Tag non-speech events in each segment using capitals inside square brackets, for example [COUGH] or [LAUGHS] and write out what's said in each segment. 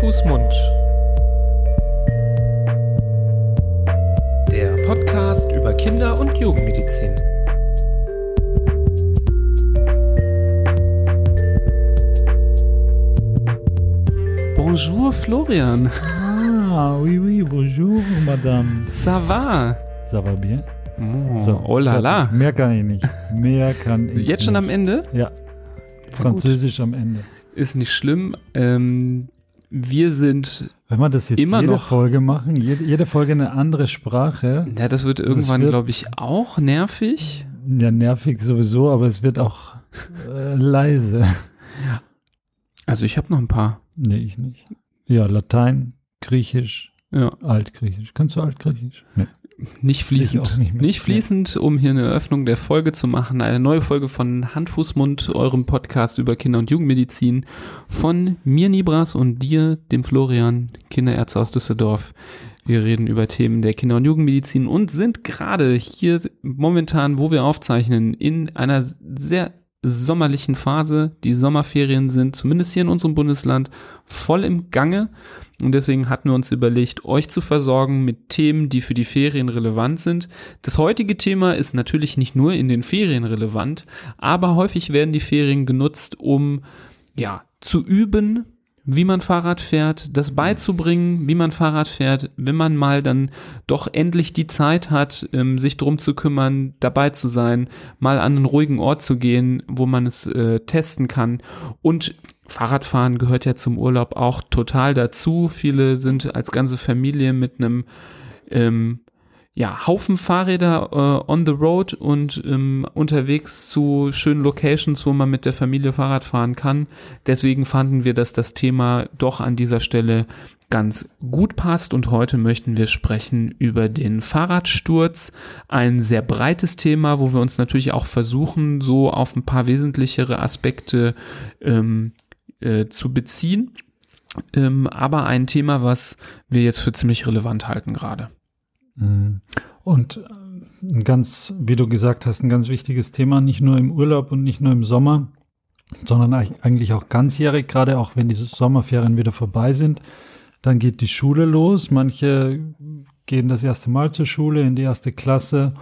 Fuß, Mund. Der Podcast über Kinder- und Jugendmedizin. Bonjour Florian. Ah, oui, oui, bonjour, madame. Ça va? Ça va bien? Oh, So, oh la la. Mehr kann ich nicht. Mehr kann ich Jetzt schon nicht. am Ende? Ja. Französisch am Ende. Ist nicht schlimm. Ähm, wir sind, Wenn wir das jetzt Immer jede noch. Folge machen, jede, jede Folge eine andere Sprache, ja, das wird irgendwann, glaube ich, auch nervig. ja, nervig sowieso, aber es wird auch äh, leise. Also ich habe noch ein paar. Nee, ich nicht. Ja, Latein, Griechisch, Ja, Altgriechisch. Kannst du Altgriechisch? Nee. Nicht fließend. Nicht Nicht, fließend, um hier eine Eröffnung der Folge zu machen. Eine neue Folge von Hand, Fuß, Mund, eurem Podcast über Kinder- und Jugendmedizin. Von mir, Nibras, und dir, dem Florian, Kinderärzte aus Düsseldorf. Wir reden über Themen der Kinder- und Jugendmedizin und sind gerade hier momentan, wo wir aufzeichnen, in einer sehr sommerlichen Phase. Die Sommerferien sind zumindest hier in unserem Bundesland voll im Gange. Und deswegen hatten wir uns überlegt, euch zu versorgen mit Themen, die für die Ferien relevant sind. Das heutige Thema ist natürlich nicht nur in den Ferien relevant, aber häufig werden die Ferien genutzt, um ja, zu üben, wie man Fahrrad fährt, das beizubringen, wie man Fahrrad fährt, wenn man mal dann doch endlich die Zeit hat, ähm, sich drum zu kümmern, dabei zu sein, mal an einen ruhigen Ort zu gehen, wo man es äh, testen kann. Und Fahrradfahren gehört ja zum Urlaub auch total dazu. Viele sind als ganze Familie mit einem ähm, ja, Haufen Fahrräder äh, on the road und ähm, unterwegs zu schönen Locations, wo man mit der Familie Fahrrad fahren kann. Deswegen fanden wir, dass das Thema doch an dieser Stelle ganz gut passt und heute möchten wir sprechen über den Fahrradsturz. Ein sehr breites Thema, wo wir uns natürlich auch versuchen, so auf ein paar wesentlichere Aspekte ähm, äh, zu beziehen. Ähm, aber ein Thema, was wir jetzt für ziemlich relevant halten gerade. Und äh, ein ganz, wie du gesagt hast, ein ganz wichtiges Thema, nicht nur im Urlaub und nicht nur im Sommer, sondern eig- eigentlich auch ganzjährig, gerade auch wenn diese Sommerferien wieder vorbei sind. Dann geht die Schule los. Manche gehen das erste Mal zur Schule in die erste Klasse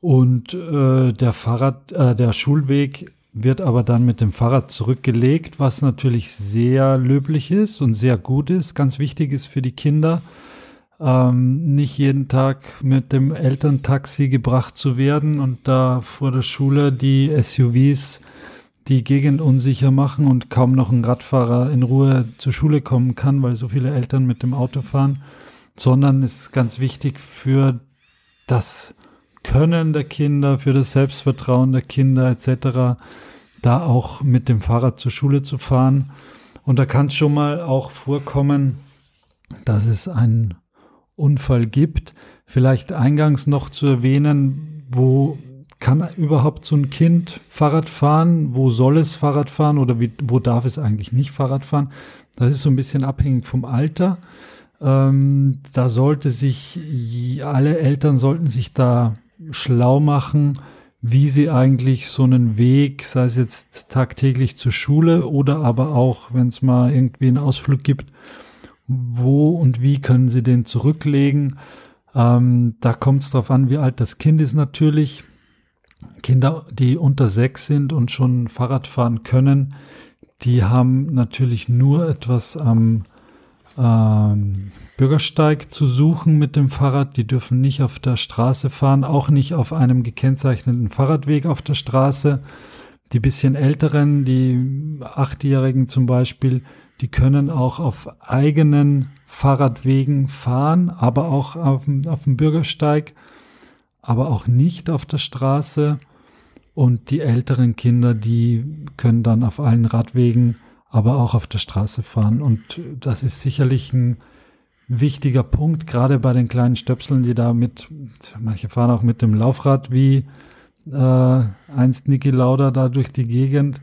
und äh, der Fahrrad, äh, der Schulweg wird aber dann mit dem Fahrrad zurückgelegt, was natürlich sehr löblich ist und sehr gut ist, ganz wichtig ist für die Kinder ähm, nicht jeden Tag mit dem Elterntaxi gebracht zu werden und da vor der Schule die SUVs die Gegend unsicher machen und kaum noch ein Radfahrer in Ruhe zur Schule kommen kann, weil so viele Eltern mit dem Auto fahren, sondern ist ganz wichtig für das Können der Kinder, für das Selbstvertrauen der Kinder etc., da auch mit dem Fahrrad zur Schule zu fahren. Und da kann es schon mal auch vorkommen, dass es einen Unfall gibt. Vielleicht eingangs noch zu erwähnen, wo kann überhaupt so ein Kind Fahrrad fahren? Wo soll es Fahrrad fahren oder wie, wo darf es eigentlich nicht Fahrrad fahren? Das ist so ein bisschen abhängig vom Alter. Ähm, da sollte sich, alle Eltern sollten sich da schlau machen, wie sie eigentlich so einen Weg, sei es jetzt tagtäglich zur Schule oder aber auch, wenn es mal irgendwie einen Ausflug gibt, wo und wie können sie den zurücklegen. Ähm, da kommt es darauf an, wie alt das Kind ist natürlich. Kinder, die unter sechs sind und schon Fahrrad fahren können, die haben natürlich nur etwas am ähm, Bürgersteig zu suchen mit dem Fahrrad. Die dürfen nicht auf der Straße fahren, auch nicht auf einem gekennzeichneten Fahrradweg auf der Straße. Die bisschen älteren, die Achtjährigen zum Beispiel, die können auch auf eigenen Fahrradwegen fahren, aber auch auf, dem- auf dem Bürgersteig, aber auch nicht auf der Straße. Und die älteren Kinder, die können dann auf allen Radwegen, aber auch auf der Straße fahren. Und das ist sicherlich ein wichtiger Punkt, gerade bei den kleinen Stöpseln, die da mit, manche fahren auch mit dem Laufrad wie äh, einst Niki Lauda da durch die Gegend,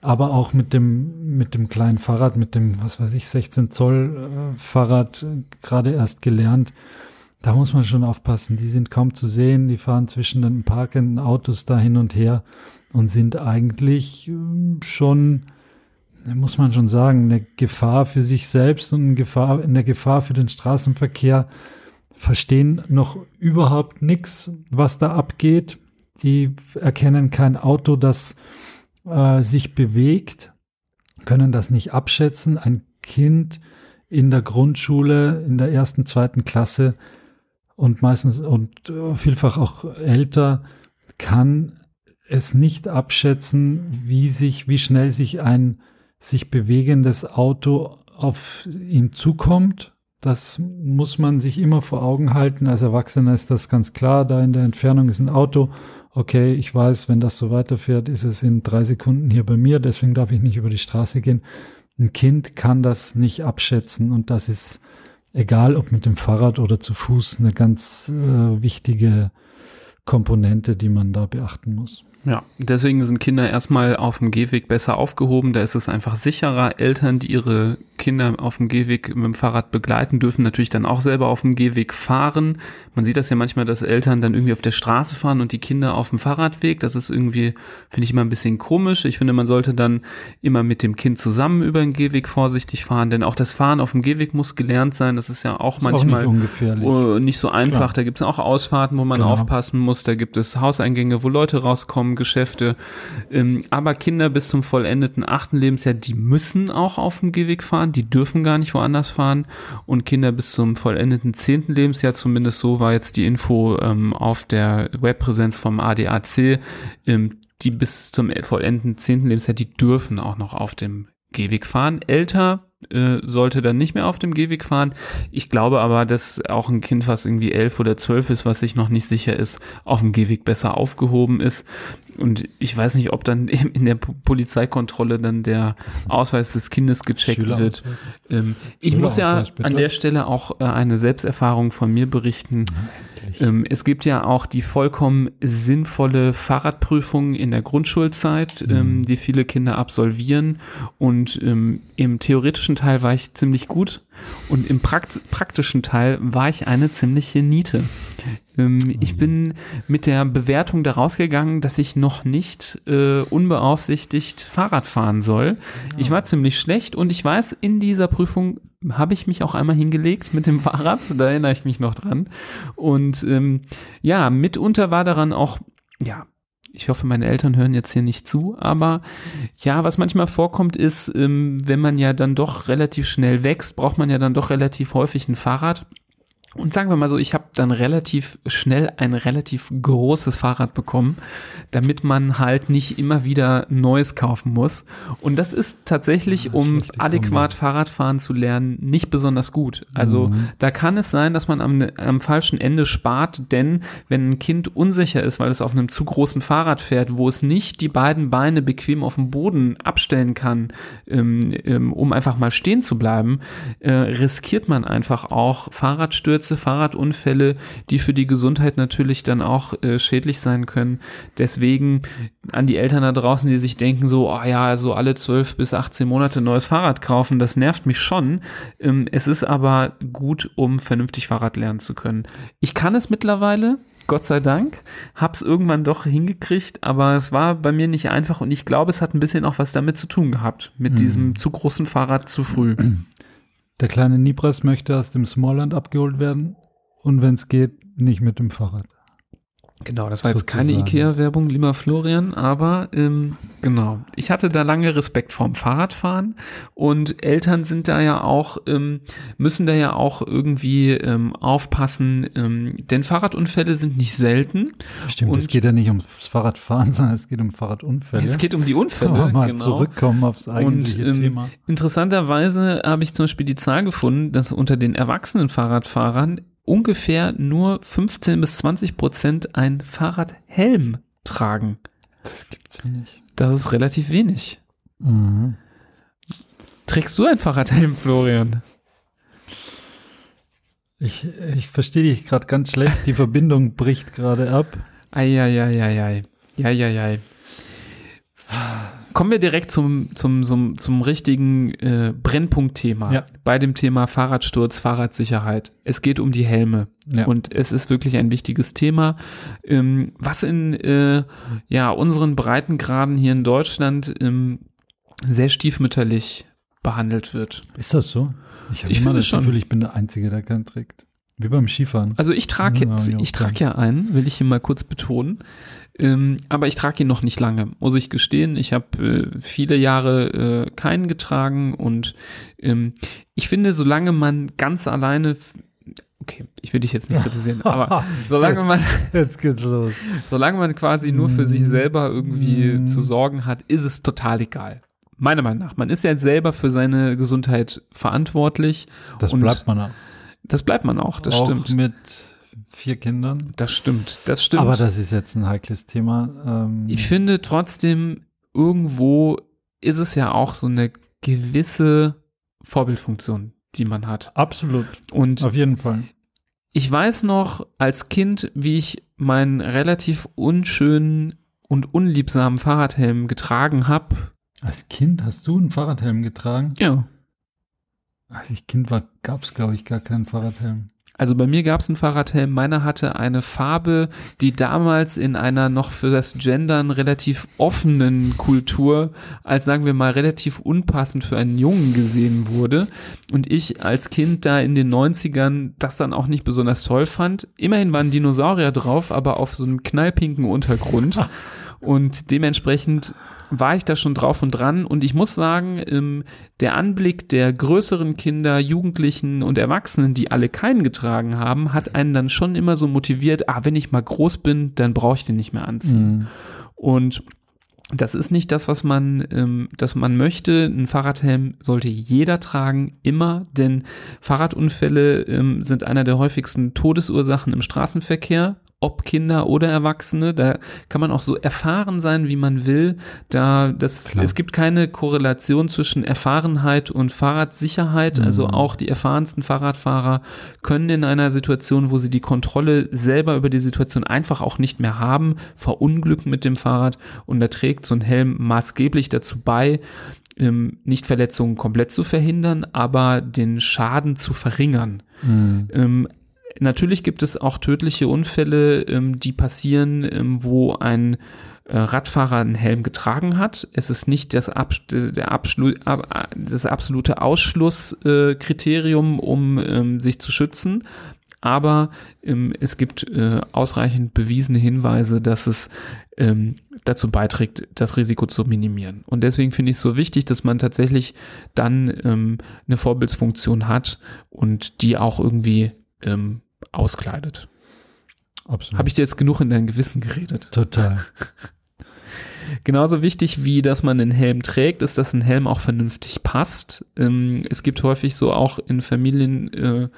aber auch mit dem, mit dem kleinen Fahrrad, mit dem, was weiß ich, 16 Zoll äh, Fahrrad, äh, gerade erst gelernt. Da muss man schon aufpassen. Die sind kaum zu sehen, die fahren zwischen den parkenden Autos da hin und her und sind eigentlich ähm, schon muss man schon sagen, eine Gefahr für sich selbst und eine Gefahr, eine Gefahr für den Straßenverkehr verstehen noch überhaupt nichts, was da abgeht. Die erkennen kein Auto, das äh, sich bewegt, können das nicht abschätzen. Ein Kind in der Grundschule, in der ersten, zweiten Klasse und meistens und äh, vielfach auch älter, kann es nicht abschätzen, wie sich, wie schnell sich ein sich bewegendes Auto auf ihn zukommt. Das muss man sich immer vor Augen halten. Als Erwachsener ist das ganz klar. Da in der Entfernung ist ein Auto. Okay, ich weiß, wenn das so weiterfährt, ist es in drei Sekunden hier bei mir. Deswegen darf ich nicht über die Straße gehen. Ein Kind kann das nicht abschätzen und das ist egal, ob mit dem Fahrrad oder zu Fuß, eine ganz äh, wichtige Komponente, die man da beachten muss. Ja, deswegen sind Kinder erstmal auf dem Gehweg besser aufgehoben. Da ist es einfach sicherer. Eltern, die ihre Kinder auf dem Gehweg mit dem Fahrrad begleiten, dürfen natürlich dann auch selber auf dem Gehweg fahren. Man sieht das ja manchmal, dass Eltern dann irgendwie auf der Straße fahren und die Kinder auf dem Fahrradweg. Das ist irgendwie, finde ich immer ein bisschen komisch. Ich finde, man sollte dann immer mit dem Kind zusammen über den Gehweg vorsichtig fahren, denn auch das Fahren auf dem Gehweg muss gelernt sein. Das ist ja auch ist manchmal auch nicht, oh, nicht, so einfach. Klar. Da gibt es auch Ausfahrten, wo man genau. aufpassen muss. Da gibt es Hauseingänge, wo Leute rauskommen Geschäfte. Ähm, aber Kinder bis zum vollendeten achten Lebensjahr, die müssen auch auf dem Gehweg fahren, die dürfen gar nicht woanders fahren. Und Kinder bis zum vollendeten zehnten Lebensjahr, zumindest so war jetzt die Info ähm, auf der Webpräsenz vom ADAC, ähm, die bis zum vollendeten zehnten Lebensjahr, die dürfen auch noch auf dem Gehweg fahren. Älter äh, sollte dann nicht mehr auf dem Gehweg fahren. Ich glaube aber, dass auch ein Kind, was irgendwie elf oder zwölf ist, was sich noch nicht sicher ist, auf dem Gehweg besser aufgehoben ist. Und ich weiß nicht, ob dann [LAUGHS] in der Polizeikontrolle dann der Ausweis des Kindes gecheckt wird. Ähm, ich muss ja an der Stelle auch äh, eine Selbsterfahrung von mir berichten. Ähm, es gibt ja auch die vollkommen sinnvolle Fahrradprüfung in der Grundschulzeit, mhm. ähm, die viele Kinder absolvieren. Und ähm, im theoretischen Teil war ich ziemlich gut und im Prakt praktischen Teil war ich eine ziemliche Niete. Ähm, ich bin mit der Bewertung daraus gegangen, dass ich noch nicht äh, unbeaufsichtigt Fahrrad fahren soll. Ich war ziemlich schlecht und ich weiß, in dieser Prüfung habe ich mich auch einmal hingelegt mit dem [LAUGHS] Fahrrad, da erinnere ich mich noch dran. Und ähm, ja, mitunter war daran auch, ja, ich hoffe, meine Eltern hören jetzt hier nicht zu, aber ja, was manchmal vorkommt, ist, ähm, wenn man ja dann doch relativ schnell wächst, braucht man ja dann doch relativ häufig ein Fahrrad. Und sagen wir mal so, ich habe dann relativ schnell ein relativ großes Fahrrad bekommen, damit man halt nicht immer wieder Neues kaufen muss. Und das ist tatsächlich, ja, um adäquat Fahrradfahren zu lernen, nicht besonders gut. Also mhm. da kann es sein, dass man am, am falschen Ende spart, denn wenn ein Kind unsicher ist, weil es auf einem zu großen Fahrrad fährt, wo es nicht die beiden Beine bequem auf dem Boden abstellen kann, ähm, ähm, um einfach mal stehen zu bleiben, äh, riskiert man einfach auch Fahrradstürze Abstürze, Fahrradunfälle, die für die Gesundheit natürlich dann auch äh, schädlich sein können. Deswegen an die Eltern da draußen, die sich denken so, oh ja, so alle 12 bis 18 Monate ein neues Fahrrad kaufen, das nervt mich schon. Ähm, es ist aber gut, um vernünftig Fahrrad lernen zu können. Ich kann es mittlerweile, Gott sei Dank, hab's irgendwann doch hingekriegt, aber es war bei mir nicht einfach und ich glaube, es hat ein bisschen auch was damit zu tun gehabt, mit mhm. diesem zu großen Fahrrad zu früh. [CLEARS THROAT] Der kleine Nibras möchte aus dem Smallland abgeholt werden und wenn es geht, nicht mit dem Fahrrad. Genau, das war jetzt keine Ikea-Werbung, lieber Florian, aber ähm, genau. Ich hatte da lange Respekt vorm Fahrradfahren und Eltern sind da ja auch, ähm, müssen da ja auch irgendwie ähm, aufpassen, ähm, denn Fahrradunfälle sind nicht selten. Stimmt, und es geht ja nicht ums Fahrradfahren, [LAUGHS] sondern es geht um Fahrradunfälle. Es geht um die Unfälle. Aber mal genau. zurückkommen aufs eigentliche und, ähm, Thema. Interessanterweise habe ich zum Beispiel die Zahl gefunden, dass unter den erwachsenen Fahrradfahrern ungefähr nur 15 bis 20 Prozent ein Fahrradhelm tragen. Das gibt's ja nicht. Das ist relativ wenig. Mhm. Trägst du ein Fahrradhelm, Florian? Ich, ich verstehe dich gerade ganz schlecht. Die Verbindung bricht gerade ab. Eieieiei. Ja. Kommen wir direkt zum, zum, zum, zum richtigen äh, Brennpunktthema. Ja. Bei dem Thema Fahrradsturz, Fahrradsicherheit. Es geht um die Helme. Ja. Und es ist wirklich ein wichtiges Thema, ähm, was in äh, ja, unseren Breitengraden hier in Deutschland ähm, sehr stiefmütterlich behandelt wird. Ist das so? Ich habe immer finde das schon. Gefühl, ich bin der Einzige, der keinen trägt. Wie beim Skifahren. Also ich trage Ja, jetzt, ich klar. trage ja einen, will ich hier mal kurz betonen. Ähm, aber ich trage ihn noch nicht lange, muss ich gestehen. Ich habe äh, viele Jahre äh, keinen getragen und ähm, ich finde, solange man ganz alleine, okay, ich will dich jetzt nicht kritisieren, [LAUGHS] aber solange man, Jetzt geht's los. [LAUGHS] solange man quasi nur für sich Mm. selber irgendwie Mm. zu sorgen hat, ist es total egal. Meiner Meinung nach. Man ist ja selber für seine Gesundheit verantwortlich. Das Und bleibt man auch. Das bleibt man auch, das auch stimmt. mit vier Kindern. Das stimmt, das stimmt. Aber das ist jetzt ein heikles Thema. Ähm, Ich finde trotzdem, irgendwo ist es ja auch so eine gewisse Vorbildfunktion, die man hat. absolut, Und auf jeden Fall. ich weiß noch als Kind, wie ich meinen relativ unschönen und unliebsamen Fahrradhelm getragen habe. Als Kind hast du einen Fahrradhelm getragen? Ja. Als ich Kind war, gab es, glaube ich, gar keinen Fahrradhelm. Also bei mir gab es einen Fahrradhelm, meiner hatte eine Farbe, die damals in einer noch für das Gendern relativ offenen Kultur als sagen wir mal relativ unpassend für einen Jungen gesehen wurde und ich als Kind da in den 90ern das dann auch nicht besonders toll fand. Immerhin waren Dinosaurier drauf, aber auf so einem knallpinken Untergrund [LAUGHS] und dementsprechend war ich da schon drauf und dran und ich muss sagen, ähm, der Anblick der größeren Kinder, Jugendlichen und Erwachsenen, die alle keinen getragen haben, hat einen dann schon immer so motiviert, ah, wenn ich mal groß bin, dann brauche ich den nicht mehr anziehen. Mhm. Und das ist nicht das, was man, ähm, das man möchte. Ein Fahrradhelm sollte jeder tragen, immer, denn Fahrradunfälle ähm, sind einer der häufigsten Todesursachen im Straßenverkehr. Ob Kinder oder Erwachsene, da kann man auch so erfahren sein, wie man will. Da das, Klar. es gibt keine Korrelation zwischen Erfahrenheit und Fahrradsicherheit. Also Mhm. auch die erfahrensten Fahrradfahrer können in einer Situation, wo sie die Kontrolle selber über die Situation einfach auch nicht mehr haben, verunglücken mit dem Fahrrad und da trägt so ein Helm maßgeblich dazu bei, ähm, nicht Verletzungen komplett zu verhindern, aber den Schaden zu verringern. Mhm. Ähm, natürlich gibt es auch tödliche Unfälle, ähm, die passieren, ähm, wo ein äh, Radfahrer einen Helm getragen hat. Es ist nicht das, Abs der Abschlu ab das absolute Ausschlusskriterium, äh, um ähm, sich zu schützen. Aber ähm, es gibt äh, ausreichend bewiesene Hinweise, dass es ähm, dazu beiträgt, das Risiko zu minimieren. Und deswegen finde ich es so wichtig, dass man tatsächlich dann ähm, eine Vorbildsfunktion hat und die auch irgendwie ähm, auskleidet. Absolut. Habe ich dir jetzt genug in dein Gewissen geredet? Total. [LAUGHS] Genauso wichtig wie, dass man einen Helm trägt, ist, dass ein Helm auch vernünftig passt. Ähm, es gibt häufig so auch in Familien äh,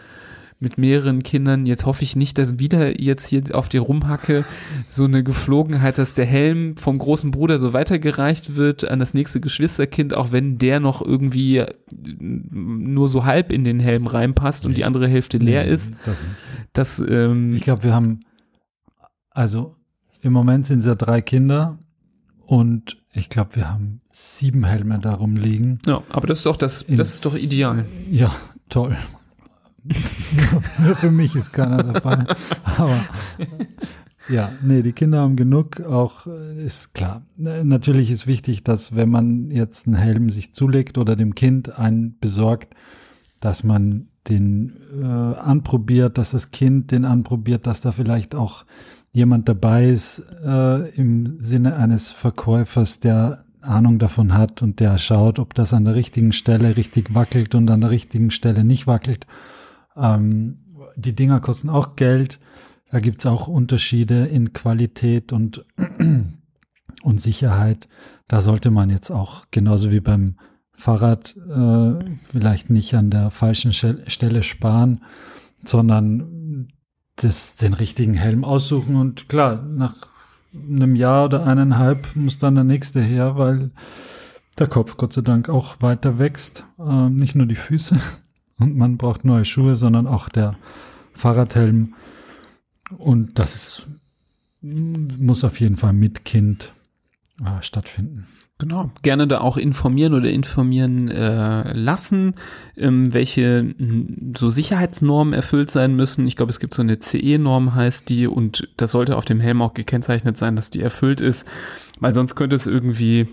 mit mehreren Kindern, jetzt hoffe ich nicht, dass wieder jetzt hier auf die rumhacke, so eine Geflogenheit, dass der Helm vom großen Bruder so weitergereicht wird an das nächste Geschwisterkind, auch wenn der noch irgendwie äh, nur so halb in den Helm reinpasst und die andere Hälfte leer Nee, ist. Das. Das, ähm, Ich glaube, wir haben, also im Moment sind es ja drei Kinder und ich glaube, wir haben sieben Helme darum liegen. ja, aber das ist doch das, das ist doch ideal. Ja, toll. Nur für mich ist keiner dabei. Aber ja, nee, die Kinder haben genug. Auch äh, ist klar. Natürlich ist wichtig, dass wenn man jetzt einen Helm sich zulegt oder dem Kind einen besorgt, dass man den äh, anprobiert, dass das Kind den anprobiert, dass da vielleicht auch jemand dabei ist äh, im Sinne eines Verkäufers, der Ahnung davon hat und der schaut, ob das an der richtigen Stelle richtig wackelt und an der richtigen Stelle nicht wackelt. Ähm, die Dinger kosten auch Geld. Da gibt's auch Unterschiede in Qualität und, [CLEARS THROAT] und Sicherheit. Da sollte man jetzt auch genauso wie beim Fahrrad äh, vielleicht nicht an der falschen Stelle sparen, sondern das, den richtigen Helm aussuchen. Und klar, nach einem Jahr oder eineinhalb muss dann der nächste her, weil der Kopf Gott sei Dank auch weiter wächst. Äh, nicht nur die Füße und man braucht neue Schuhe, sondern auch der Fahrradhelm. Und das ist, muss auf jeden Fall mit Kind äh, stattfinden. Genau. Gerne da auch informieren oder informieren äh, lassen, ähm, welche so Sicherheitsnormen erfüllt sein müssen. Ich glaube, es gibt so eine CE-Norm heißt die und das sollte auf dem Helm auch gekennzeichnet sein, dass die erfüllt ist, weil sonst könnte es irgendwie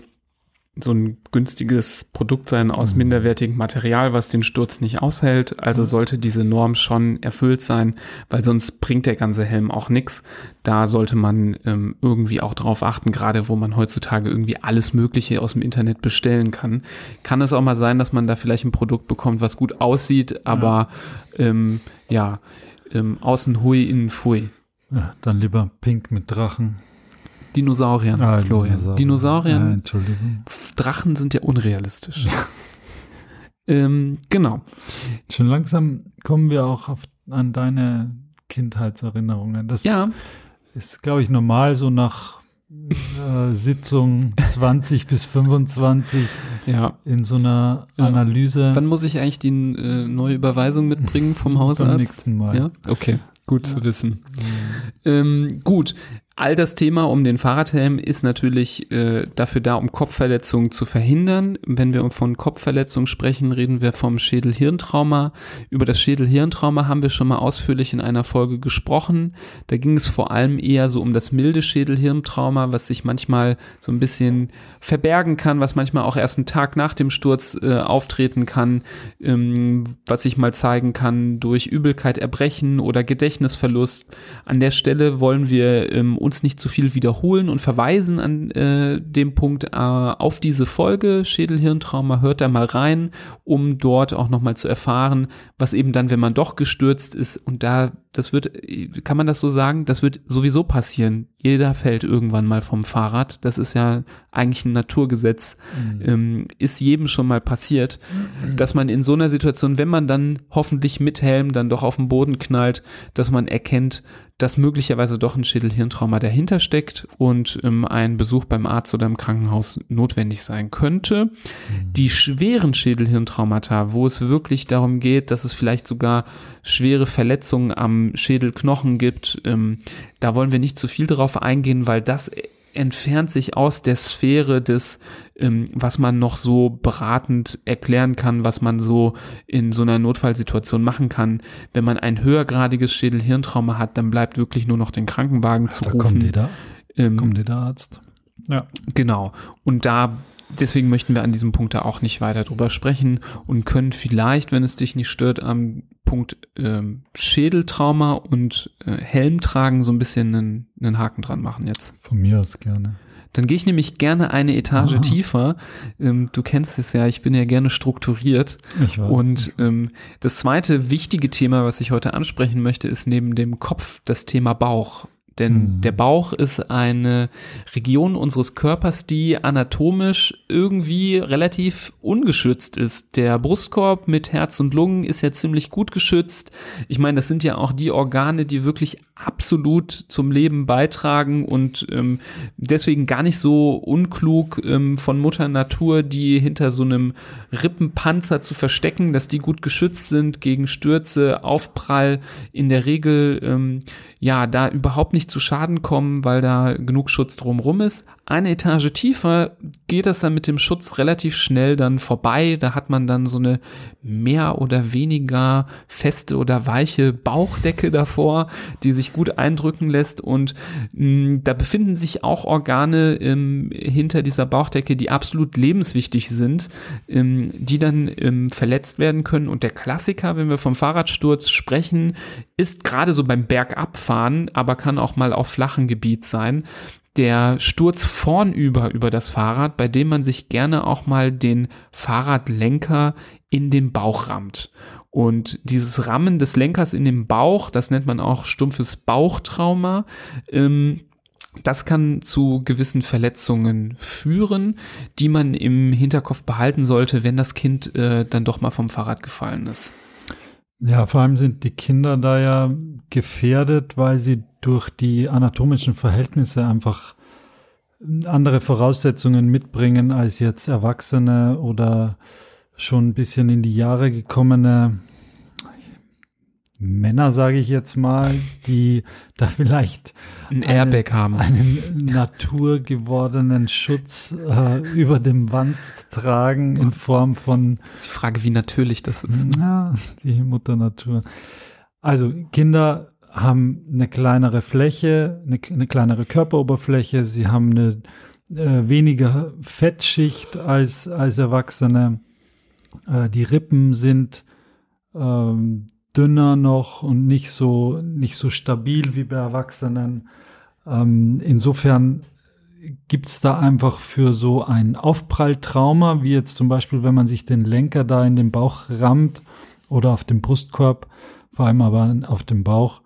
so ein günstiges Produkt sein aus Mhm. minderwertigem Material, was den Sturz nicht aushält. Also sollte diese Norm schon erfüllt sein, weil sonst bringt der ganze Helm auch nichts. Da sollte man ähm, irgendwie auch drauf achten, gerade wo man heutzutage irgendwie alles Mögliche aus dem Internet bestellen kann. Kann es auch mal sein, dass man da vielleicht ein Produkt bekommt, was gut aussieht, aber ähm, ja, ähm, außen hui, innen pfui. Ja, dann lieber pink mit Drachen. Dinosauriern, Ah, Florian. Dinosaurier. Dinosauriern, Ja, Entschuldigung. Drachen sind ja unrealistisch. [LAUGHS] Ähm, genau. Schon langsam kommen wir auch auf, an deine Kindheitserinnerungen. Das Ja, ist, glaube ich, normal so nach äh, Sitzung [LAUGHS] 20 bis 25 ja. in so einer Ja. Analyse. Wann muss ich eigentlich die äh, neue Überweisung mitbringen vom Beim Hausarzt? nächsten Mal. Ja, okay, gut zu wissen. Ähm, gut, all das Thema um den Fahrradhelm ist natürlich äh, dafür da, um Kopfverletzungen zu verhindern. Wenn wir von Kopfverletzungen sprechen, reden wir vom Schädel-Hirntrauma. Über das Schädel-Hirntrauma haben wir schon mal ausführlich in einer Folge gesprochen. Da ging es vor allem eher so um das milde Schädel-Hirntrauma, was sich manchmal so ein bisschen verbergen kann, was manchmal auch erst einen Tag nach dem Sturz äh, auftreten kann, ähm, was sich mal zeigen kann durch Übelkeit, Erbrechen oder Gedächtnisverlust. An der Stelle wollen wir ähm, uns nicht zu viel wiederholen und verweisen an äh, dem Punkt äh, auf diese Folge Schädel-Hirntrauma. Hört da mal rein, um dort auch nochmal zu erfahren, was eben dann, wenn man doch gestürzt ist und da, das wird, kann man das so sagen, das wird sowieso passieren. Jeder fällt irgendwann mal vom Fahrrad. Das ist ja eigentlich ein Naturgesetz. Mhm. Ähm, ist jedem schon mal passiert, dass man in so einer Situation, wenn man dann hoffentlich mit Helm dann doch auf den Boden knallt, dass man erkennt, dass möglicherweise doch ein Schädelhirntrauma dahinter steckt und ähm, ein Besuch beim Arzt oder im Krankenhaus notwendig sein könnte. Die schweren Schädelhirntraumata, wo es wirklich darum geht, dass es vielleicht sogar schwere Verletzungen am Schädelknochen gibt, ähm, da wollen wir nicht zu viel drauf eingehen, weil das entfernt sich aus der Sphäre des, ähm, was man noch so beratend erklären kann, was man so in so einer Notfallsituation machen kann. Wenn man ein höhergradiges Schädelhirntrauma hat, dann bleibt wirklich nur noch den Krankenwagen zu da kommt rufen. jeder, Ähm, kommt jeder Arzt. Ja. Genau. Und da, deswegen möchten wir an diesem Punkt da auch nicht weiter drüber sprechen und können vielleicht, wenn es dich nicht stört, am Punkt ähm, Schädeltrauma und äh, Helm tragen so ein bisschen einen, einen Haken dran machen jetzt. Von mir aus gerne. Dann gehe ich nämlich gerne eine Etage Ah. tiefer. Ähm, du kennst es ja, ich bin ja gerne strukturiert. Ich weiß. Und ähm, das zweite wichtige Thema, was ich heute ansprechen möchte, ist neben dem Kopf das Thema Bauch. Denn Hm. der Bauch ist eine Region unseres Körpers, die anatomisch irgendwie relativ ungeschützt ist. Der Brustkorb mit Herz und Lungen ist ja ziemlich gut geschützt. Ich meine, das sind ja auch die Organe, die wirklich absolut zum Leben beitragen und ähm, deswegen gar nicht so unklug ähm, von Mutter Natur, die hinter so einem Rippenpanzer zu verstecken, dass die gut geschützt sind gegen Stürze, Aufprall, in der Regel ähm, ja da überhaupt nicht zu Schaden kommen, weil da genug Schutz drumrum ist. Eine Etage tiefer geht das dann mit dem Schutz relativ schnell dann vorbei. Da hat man dann so eine mehr oder weniger feste oder weiche Bauchdecke davor, die sich gut eindrücken lässt und mh, da befinden sich auch Organe ähm, hinter dieser Bauchdecke, die absolut lebenswichtig sind, ähm, die dann ähm, verletzt werden können. Und der Klassiker, wenn wir vom Fahrradsturz sprechen, ist gerade so beim Bergabfahren, aber kann auch mal auf flachem Gebiet sein. Der Sturz vornüber über das Fahrrad, bei dem man sich gerne auch mal den Fahrradlenker in den Bauch rammt. Und dieses Rammen des Lenkers in den Bauch, das nennt man auch stumpfes Bauchtrauma, ähm, das kann zu gewissen Verletzungen führen, die man im Hinterkopf behalten sollte, wenn das Kind äh, dann doch mal vom Fahrrad gefallen ist. Ja, vor allem sind die Kinder da ja gefährdet, weil sie durch die anatomischen Verhältnisse einfach andere Voraussetzungen mitbringen als jetzt Erwachsene oder schon ein bisschen in die Jahre gekommene Männer, sage ich jetzt mal, die da vielleicht Ein Airbag haben. einen naturgewordenen Schutz äh, über dem Wanst tragen in Form von Das ist die Frage, wie natürlich das ist. ja, die Mutter Natur. Also Kinder haben eine kleinere Fläche, eine, eine kleinere Körperoberfläche, sie haben eine äh, weniger Fettschicht als, als Erwachsene. Äh, die Rippen sind ähm, dünner noch und nicht so, nicht so stabil wie bei Erwachsenen. Ähm, insofern gibt es da einfach für so ein Aufpralltrauma, wie jetzt zum Beispiel, wenn man sich den Lenker da in den Bauch rammt oder auf dem Brustkorb, vor allem aber auf dem Bauch,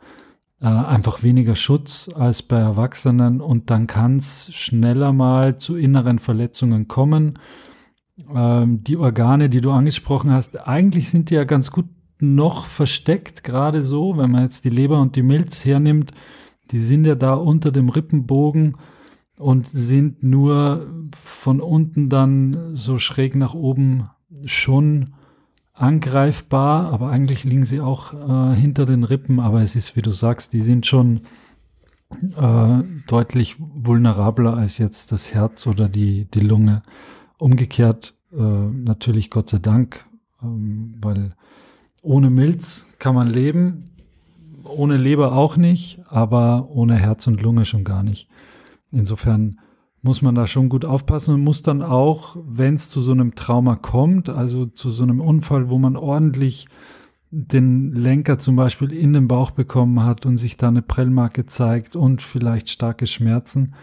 äh, einfach weniger Schutz als bei Erwachsenen und dann kann es schneller mal zu inneren Verletzungen kommen. Ähm, die Organe, die du angesprochen hast, eigentlich sind die ja ganz gut noch versteckt, gerade so, wenn man jetzt die Leber und die Milz hernimmt, die sind ja da unter dem Rippenbogen und sind nur von unten dann so schräg nach oben schon angreifbar, aber eigentlich liegen sie auch äh, hinter den Rippen, aber es ist, wie du sagst, die sind schon äh, deutlich vulnerabler als jetzt das Herz oder die, die Lunge. Umgekehrt äh, natürlich Gott sei Dank, ähm, weil ohne Milz kann man leben, ohne Leber auch nicht, aber ohne Herz und Lunge schon gar nicht. Insofern muss man da schon gut aufpassen und muss dann auch, wenn es zu so einem Trauma kommt, also zu so einem Unfall, wo man ordentlich den Lenker zum Beispiel in den Bauch bekommen hat und sich da eine Prellmarke zeigt und vielleicht starke Schmerzen,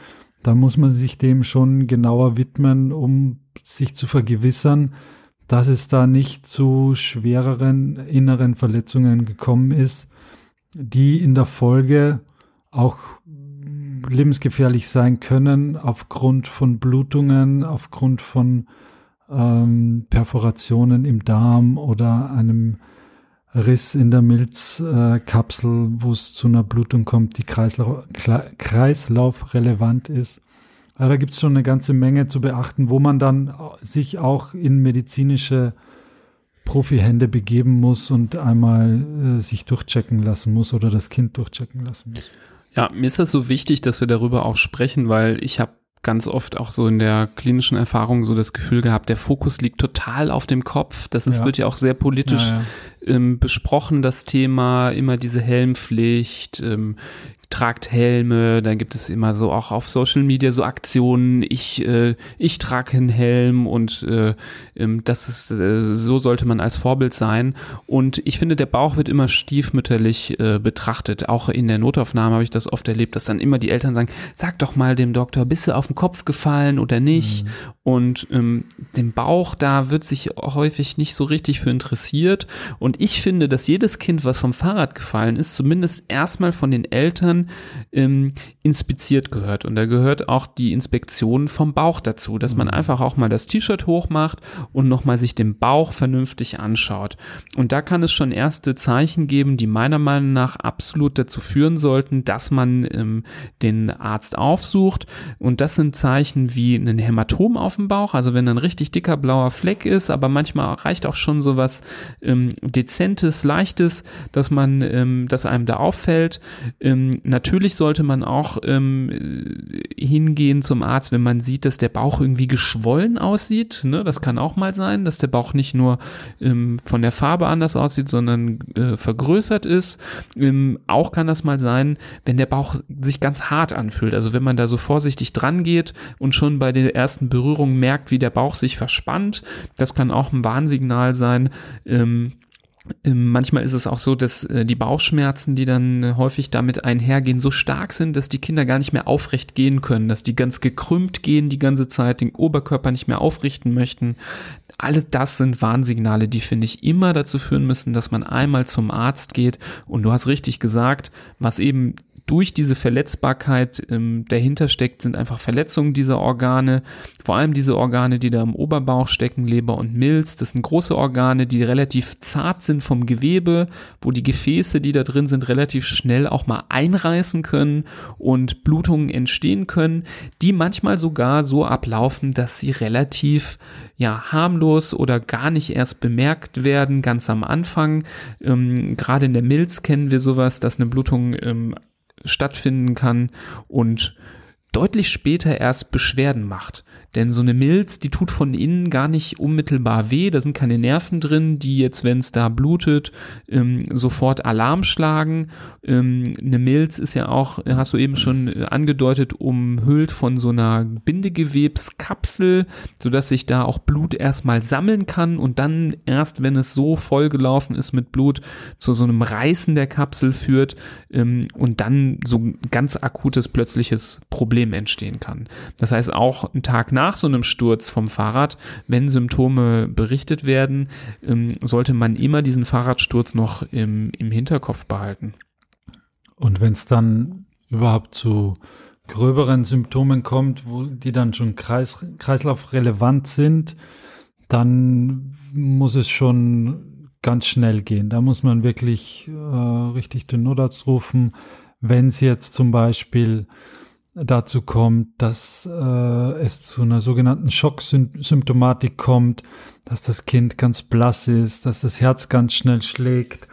da muss man sich dem schon genauer widmen, um sich zu vergewissern, dass es da nicht zu schwereren inneren Verletzungen gekommen ist, die in der Folge auch lebensgefährlich sein können aufgrund von Blutungen, aufgrund von ähm, Perforationen im Darm oder einem Riss in der Milzkapsel, äh, wo es zu einer Blutung kommt, die Kreislauf, kreislaufrelevant ist. Ja, da gibt es schon eine ganze Menge zu beachten, wo man dann sich auch in medizinische Profihände begeben muss und einmal äh, sich durchchecken lassen muss oder das Kind durchchecken lassen muss. Ja, mir ist das so wichtig, dass wir darüber auch sprechen, weil ich habe ganz oft auch so in der klinischen Erfahrung so das Gefühl gehabt, der Fokus liegt total auf dem Kopf. Das ist, ja. wird ja auch sehr politisch ja, ja. Ähm, besprochen, das Thema, immer diese Helmpflicht, ähm, tragt Helme, dann gibt es immer so auch auf Social Media so Aktionen, ich, äh, ich trage einen Helm und äh, ähm, das ist, äh, so sollte man als Vorbild sein. Und ich finde, der Bauch wird immer stiefmütterlich äh, betrachtet. Auch in der Notaufnahme habe ich das oft erlebt, dass dann immer die Eltern sagen, sag doch mal dem Doktor, bist du auf den Kopf gefallen oder nicht? Mhm. Und ähm, dem Bauch, da wird sich häufig nicht so richtig für interessiert. Und ich finde, dass jedes Kind, was vom Fahrrad gefallen ist, zumindest erstmal von den Eltern ähm, inspiziert gehört. Und da gehört auch die Inspektion vom Bauch dazu, dass man mhm. einfach auch mal das T-Shirt hochmacht und nochmal sich den Bauch vernünftig anschaut. Und da kann es schon erste Zeichen geben, die meiner Meinung nach absolut dazu führen sollten, dass man ähm, den Arzt aufsucht. Und das sind Zeichen wie ein Hämatom auf dem Bauch, also wenn ein richtig dicker blauer Fleck ist, aber manchmal reicht auch schon so was ähm, dezentes, leichtes, dass man, ähm, dass einem da auffällt. Ähm, natürlich sollte man auch ähm, hingehen zum Arzt, wenn man sieht, dass der Bauch irgendwie geschwollen aussieht. Ne? Das kann auch mal sein, dass der Bauch nicht nur ähm, von der Farbe anders aussieht, sondern äh, vergrößert ist. Ähm, auch kann das mal sein, wenn der Bauch sich ganz hart anfühlt. Also wenn man da so vorsichtig dran geht und schon bei der ersten Berührung merkt, wie der Bauch sich verspannt. Das kann auch ein Warnsignal sein. Ähm, manchmal ist es auch so, dass äh, die Bauchschmerzen, die dann äh, häufig damit einhergehen, so stark sind, dass die Kinder gar nicht mehr aufrecht gehen können, dass die ganz gekrümmt gehen die ganze Zeit, den Oberkörper nicht mehr aufrichten möchten. Alle das sind Warnsignale, die finde ich immer dazu führen müssen, dass man einmal zum Arzt geht. Und du hast richtig gesagt, was eben durch diese Verletzbarkeit ähm, dahinter steckt, sind einfach Verletzungen dieser Organe. Vor allem diese Organe, die da im Oberbauch stecken, Leber und Milz. Das sind große Organe, die relativ zart sind vom Gewebe, wo die Gefäße, die da drin sind, relativ schnell auch mal einreißen können und Blutungen entstehen können, die manchmal sogar so ablaufen, dass sie relativ ja, harmlos oder gar nicht erst bemerkt werden, ganz am Anfang. Ähm, Gerade in der Milz kennen wir sowas, dass eine Blutung ähm, stattfinden kann und deutlich später erst Beschwerden macht. Denn so eine Milz, die tut von innen gar nicht unmittelbar weh. Da sind keine Nerven drin, die jetzt, wenn es da blutet, ähm, sofort Alarm schlagen. Ähm, eine Milz ist ja auch, hast du eben schon äh, angedeutet, umhüllt von so einer Bindegewebskapsel, sodass sich da auch Blut erstmal sammeln kann und dann erst, wenn es so voll gelaufen ist mit Blut, zu so einem Reißen der Kapsel führt ähm, und dann so ein ganz akutes plötzliches Problem entstehen kann. Das heißt, auch einen Tag nach so einem Sturz vom Fahrrad, wenn Symptome berichtet werden, ähm, sollte man immer diesen Fahrradsturz noch im, im Hinterkopf behalten. Und wenn es dann überhaupt zu gröberen Symptomen kommt, wo die dann schon Kreis, kreislaufrelevant sind, dann muss es schon ganz schnell gehen. Da muss man wirklich äh, richtig den Notarzt rufen. Wenn es jetzt zum Beispiel dazu kommt, dass äh, es zu einer sogenannten Schocksymptomatik kommt, dass das Kind ganz blass ist, dass das Herz ganz schnell schlägt,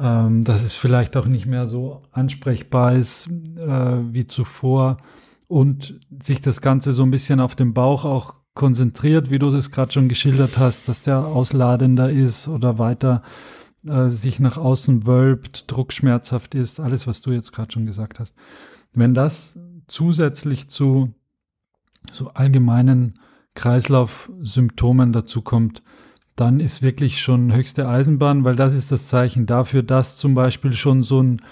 ähm, dass es vielleicht auch nicht mehr so ansprechbar ist äh, wie zuvor und sich das Ganze so ein bisschen auf den Bauch auch konzentriert, wie du das gerade schon geschildert hast, dass der ausladender ist oder weiter äh, sich nach außen wölbt, druckschmerzhaft ist, alles, was du jetzt gerade schon gesagt hast. Wenn das zusätzlich zu so allgemeinen Kreislaufsymptomen dazu kommt, dann ist wirklich schon höchste Eisenbahn, weil das ist das Zeichen dafür, dass zum Beispiel schon so ein,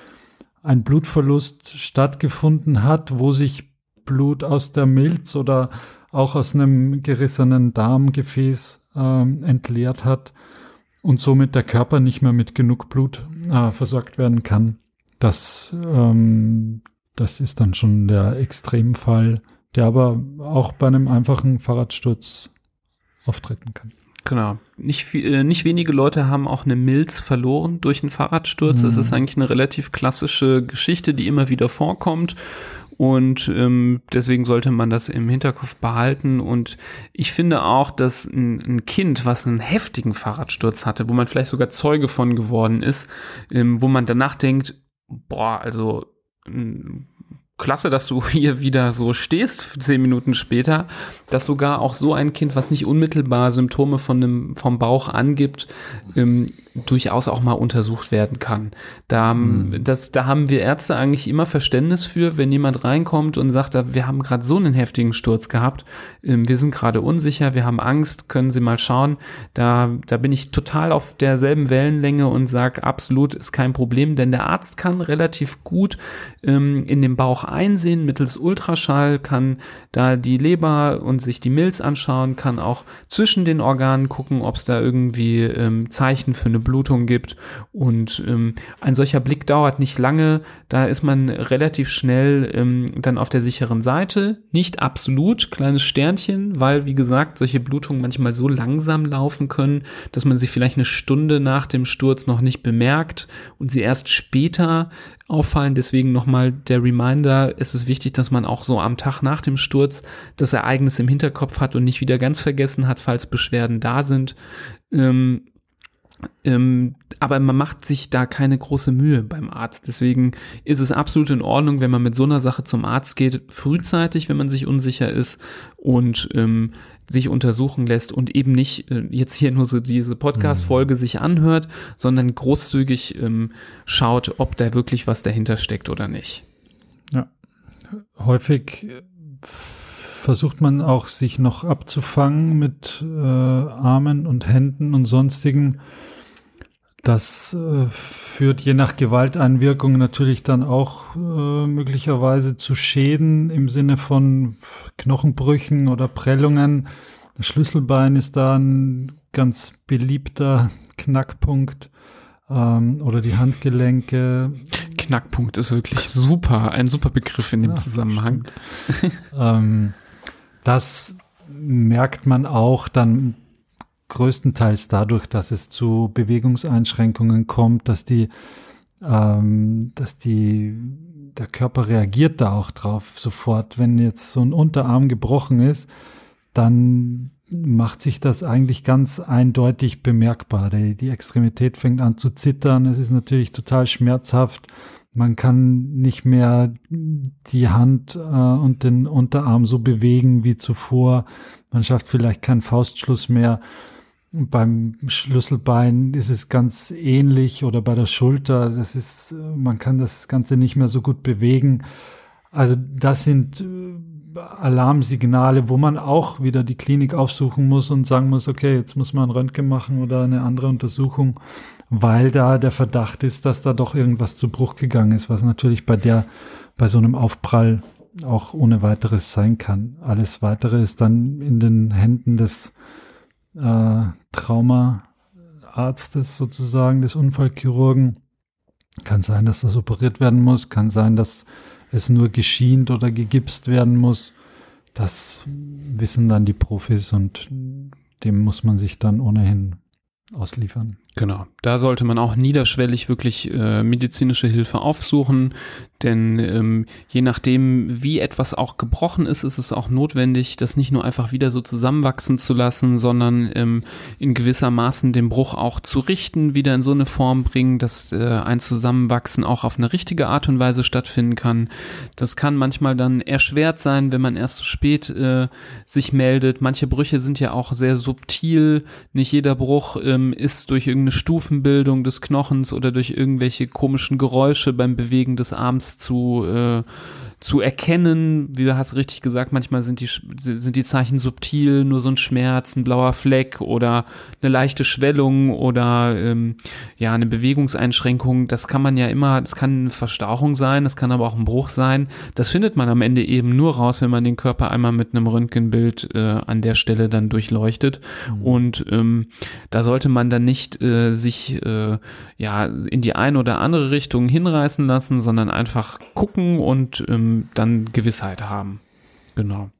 ein Blutverlust stattgefunden hat, wo sich Blut aus der Milz oder auch aus einem gerissenen Darmgefäß äh, entleert hat und somit der Körper nicht mehr mit genug Blut äh, versorgt werden kann. Das ähm, das ist dann schon der Extremfall, der aber auch bei einem einfachen Fahrradsturz auftreten kann. Genau. Nicht, äh, nicht wenige Leute haben auch eine Milz verloren durch einen Fahrradsturz. Mhm. Das ist eigentlich eine relativ klassische Geschichte, die immer wieder vorkommt. Und ähm, deswegen sollte man das im Hinterkopf behalten. Und ich finde auch, dass ein, ein, Kind, was einen heftigen Fahrradsturz hatte, wo man vielleicht sogar Zeuge von geworden ist, ähm, wo man danach denkt, boah, also klasse, dass du hier wieder so stehst, zehn Minuten später, dass sogar auch so ein Kind, was nicht unmittelbar Symptome von dem, vom Bauch angibt, ähm, durchaus auch mal untersucht werden kann. Da, mhm. das, da haben wir Ärzte eigentlich immer Verständnis für, wenn jemand reinkommt und sagt, wir haben gerade so einen heftigen Sturz gehabt, ähm, wir sind gerade unsicher, wir haben Angst, können Sie mal schauen. Da, da bin ich total auf derselben Wellenlänge und sage, absolut ist kein Problem, denn der Arzt kann relativ gut ähm, in den Bauch einsehen mittels Ultraschall, kann da die Leber und sich die Milz anschauen, kann auch zwischen den Organen gucken, ob es da irgendwie ähm, Zeichen für eine Blutung gibt. Und ähm, ein solcher Blick dauert nicht lange. Da ist man relativ schnell ähm, dann auf der sicheren Seite. Nicht absolut, kleines Sternchen, weil, wie gesagt, solche Blutungen manchmal so langsam laufen können, dass man sie vielleicht eine Stunde nach dem Sturz noch nicht bemerkt und sie erst später auffallen. Deswegen nochmal der Reminder, es ist wichtig, dass man auch so am Tag nach dem Sturz das Ereignis im Hinterkopf hat und nicht wieder ganz vergessen hat, falls Beschwerden da sind. Ähm, ähm, aber man macht sich da keine große Mühe beim Arzt. Deswegen ist es absolut in Ordnung, wenn man mit so einer Sache zum Arzt geht, frühzeitig, wenn man sich unsicher ist und ähm, sich untersuchen lässt und eben nicht äh, jetzt hier nur so diese Podcast-Folge mhm. sich anhört, sondern großzügig ähm, schaut, ob da wirklich was dahinter steckt oder nicht. Ja, häufig versucht man auch sich noch abzufangen mit äh, Armen und Händen und sonstigen. Das äh, führt je nach Gewalteinwirkung natürlich dann auch äh, möglicherweise zu Schäden im Sinne von Knochenbrüchen oder Prellungen. Das Schlüsselbein ist da ein ganz beliebter Knackpunkt ähm, oder die Handgelenke. Knackpunkt ist wirklich super, ein super Begriff in dem ja, Zusammenhang. ähm, das merkt man auch dann größtenteils dadurch, dass es zu Bewegungseinschränkungen kommt, dass die, ähm, dass die, der Körper reagiert da auch drauf sofort. Wenn jetzt so ein Unterarm gebrochen ist, dann macht sich das eigentlich ganz eindeutig bemerkbar. Die, die Extremität fängt an zu zittern. Es ist natürlich total schmerzhaft Man kann nicht mehr die Hand äh, und den Unterarm so bewegen wie zuvor. Man schafft vielleicht keinen Faustschluss mehr. Beim Schlüsselbein ist es ganz ähnlich oder bei der Schulter. Das ist, man kann das Ganze nicht mehr so gut bewegen. Also das sind äh, Alarmsignale, wo man auch wieder die Klinik aufsuchen muss und sagen muss, okay, jetzt muss man ein Röntgen machen oder eine andere Untersuchung weil da der Verdacht ist, dass da doch irgendwas zu Bruch gegangen ist, was natürlich bei der, bei so einem Aufprall auch ohne weiteres sein kann. Alles weitere ist dann in den Händen des äh, Traumaarztes sozusagen, des Unfallchirurgen. Kann sein, dass das operiert werden muss, kann sein, dass es nur geschient oder gegipst werden muss. Das wissen dann die Profis und dem muss man sich dann ohnehin ausliefern. Genau, da sollte man auch niederschwellig wirklich äh, medizinische Hilfe aufsuchen, denn ähm, je nachdem, wie etwas auch gebrochen ist, ist es auch notwendig, das nicht nur einfach wieder so zusammenwachsen zu lassen, sondern ähm, in gewisser Maßen den Bruch auch zu richten, wieder in so eine Form bringen, dass äh, ein Zusammenwachsen auch auf eine richtige Art und Weise stattfinden kann. Das kann manchmal dann erschwert sein, wenn man erst zu spät äh, sich meldet. Manche Brüche sind ja auch sehr subtil. Nicht jeder Bruch ähm, ist durch irgendeine Stufenbildung des Knochens oder durch irgendwelche komischen Geräusche beim Bewegen des Arms zu äh, zu erkennen. Wie du hast richtig gesagt, manchmal sind die, sind die Zeichen subtil, nur so ein Schmerz, ein blauer Fleck oder eine leichte Schwellung oder ähm, ja, eine Bewegungseinschränkung. Das kann man ja immer, das kann eine Verstauchung sein, das kann aber auch ein Bruch sein. Das findet man am Ende eben nur raus, wenn man den Körper einmal mit einem Röntgenbild äh, an der Stelle dann durchleuchtet. Mhm. Und ähm, da sollte man dann nicht äh, sich äh, ja in die eine oder andere Richtung hinreißen lassen, sondern einfach gucken und ähm, ähm, dann Gewissheit haben. Genau.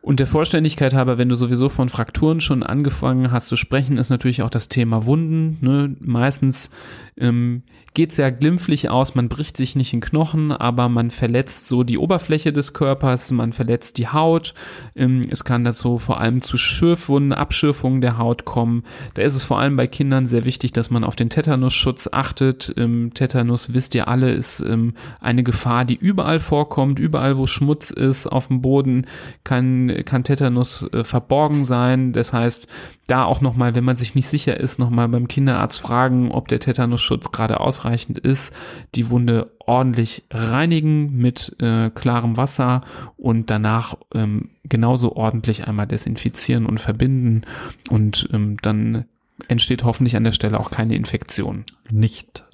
Und der Vollständigkeit halber, wenn du sowieso von Frakturen schon angefangen hast zu sprechen, ist natürlich auch das Thema Wunden. Ne? Meistens ähm, geht sehr glimpflich aus, man bricht sich nicht in Knochen, aber man verletzt so die Oberfläche des Körpers, man verletzt die Haut. Ähm, es kann dazu vor allem zu Schürfwunden, Abschürfungen der Haut kommen. Da ist es vor allem bei Kindern sehr wichtig, dass man auf den Tetanusschutz achtet. Ähm, Tetanus, wisst ihr alle, ist ähm, eine Gefahr, die überall vorkommt. Überall, wo Schmutz ist, auf dem Boden, kann, kann Tetanus äh, verborgen sein. Das heißt, da auch nochmal, wenn man sich nicht sicher ist, nochmal beim Kinderarzt fragen, ob der Tetanusschutz gerade ausreichend ist, die Wunde ordentlich reinigen mit äh, klarem Wasser und danach ähm, genauso ordentlich einmal desinfizieren und verbinden und ähm, dann entsteht hoffentlich an der Stelle auch keine Infektion. Nicht